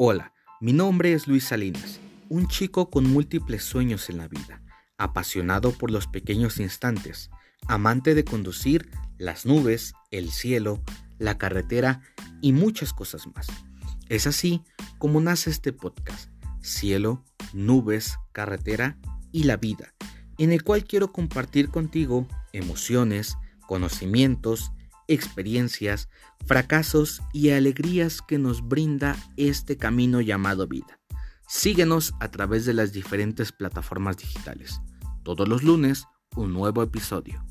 Hola, mi nombre es Luis Salinas, un chico con múltiples sueños en la vida, apasionado por los pequeños instantes, amante de conducir las nubes, el cielo, la carretera y muchas cosas más. Es así como nace este podcast, Cielo, Nubes, Carretera y la Vida, en el cual quiero compartir contigo emociones, conocimientos, experiencias, fracasos y alegrías que nos brinda este camino llamado vida. Síguenos a través de las diferentes plataformas digitales. Todos los lunes, un nuevo episodio.